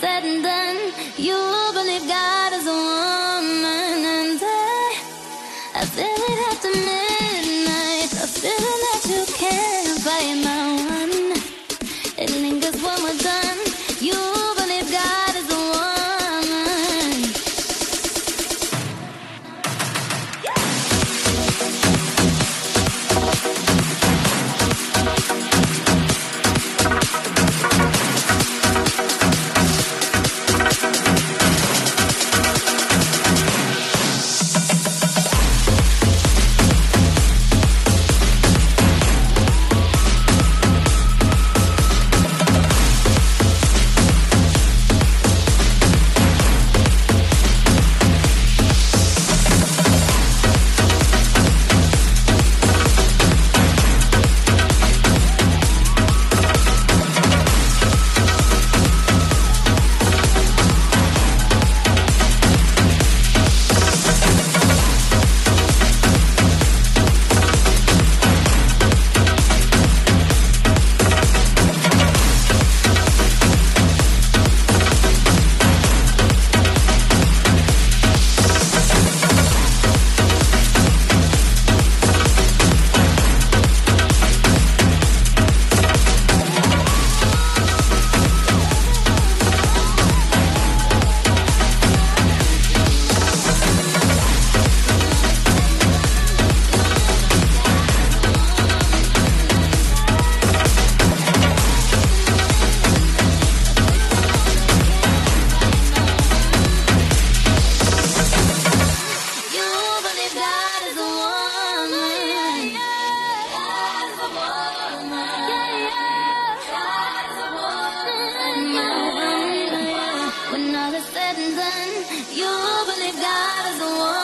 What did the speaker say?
said and done, you believe God and then you'll believe God is the one.